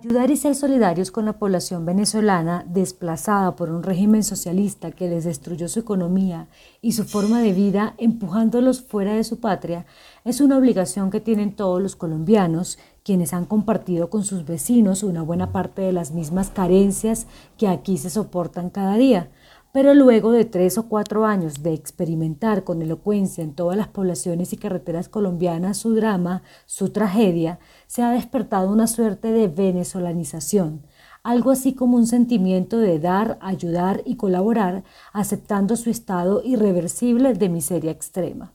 Ayudar y ser solidarios con la población venezolana desplazada por un régimen socialista que les destruyó su economía y su forma de vida empujándolos fuera de su patria es una obligación que tienen todos los colombianos quienes han compartido con sus vecinos una buena parte de las mismas carencias que aquí se soportan cada día pero luego de tres o cuatro años de experimentar con elocuencia en todas las poblaciones y carreteras colombianas su drama, su tragedia, se ha despertado una suerte de venezolanización, algo así como un sentimiento de dar, ayudar y colaborar, aceptando su estado irreversible de miseria extrema.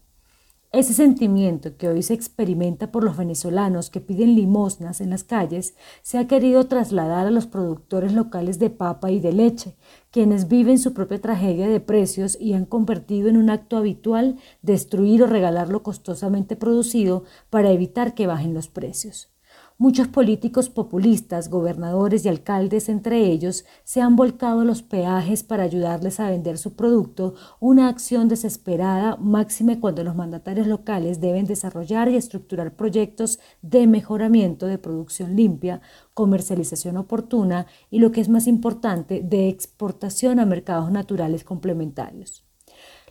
Ese sentimiento que hoy se experimenta por los venezolanos que piden limosnas en las calles se ha querido trasladar a los productores locales de papa y de leche, quienes viven su propia tragedia de precios y han convertido en un acto habitual destruir o regalar lo costosamente producido para evitar que bajen los precios. Muchos políticos populistas, gobernadores y alcaldes entre ellos, se han volcado a los peajes para ayudarles a vender su producto, una acción desesperada, máxime cuando los mandatarios locales deben desarrollar y estructurar proyectos de mejoramiento de producción limpia, comercialización oportuna y, lo que es más importante, de exportación a mercados naturales complementarios.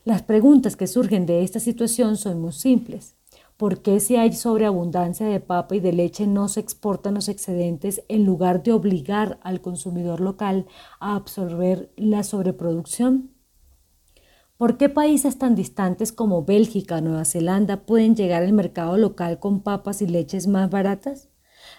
Las preguntas que surgen de esta situación son muy simples. ¿Por qué si hay sobreabundancia de papa y de leche no se exportan los excedentes en lugar de obligar al consumidor local a absorber la sobreproducción? ¿Por qué países tan distantes como Bélgica o Nueva Zelanda pueden llegar al mercado local con papas y leches más baratas?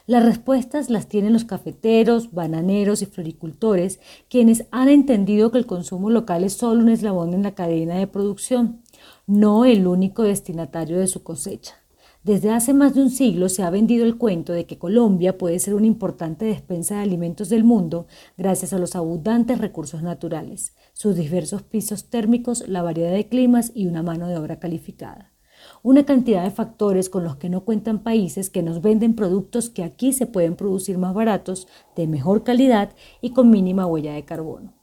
Las respuestas las tienen los cafeteros, bananeros y floricultores, quienes han entendido que el consumo local es solo un eslabón en la cadena de producción no el único destinatario de su cosecha. Desde hace más de un siglo se ha vendido el cuento de que Colombia puede ser una importante despensa de alimentos del mundo gracias a los abundantes recursos naturales, sus diversos pisos térmicos, la variedad de climas y una mano de obra calificada. Una cantidad de factores con los que no cuentan países que nos venden productos que aquí se pueden producir más baratos, de mejor calidad y con mínima huella de carbono.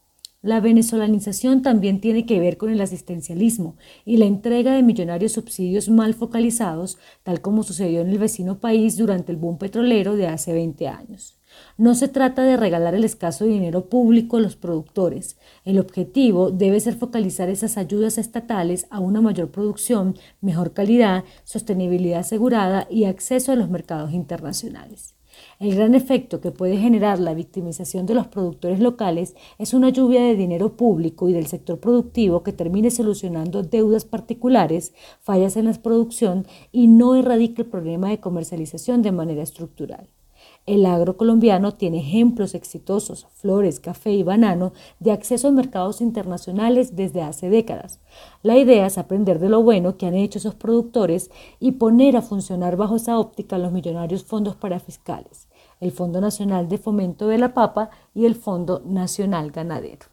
La venezolanización también tiene que ver con el asistencialismo y la entrega de millonarios subsidios mal focalizados, tal como sucedió en el vecino país durante el boom petrolero de hace 20 años. No se trata de regalar el escaso dinero público a los productores. El objetivo debe ser focalizar esas ayudas estatales a una mayor producción, mejor calidad, sostenibilidad asegurada y acceso a los mercados internacionales. El gran efecto que puede generar la victimización de los productores locales es una lluvia de dinero público y del sector productivo que termine solucionando deudas particulares, fallas en la producción y no erradique el problema de comercialización de manera estructural. El agro colombiano tiene ejemplos exitosos, flores, café y banano, de acceso a mercados internacionales desde hace décadas. La idea es aprender de lo bueno que han hecho esos productores y poner a funcionar bajo esa óptica los millonarios fondos parafiscales, el Fondo Nacional de Fomento de la Papa y el Fondo Nacional Ganadero.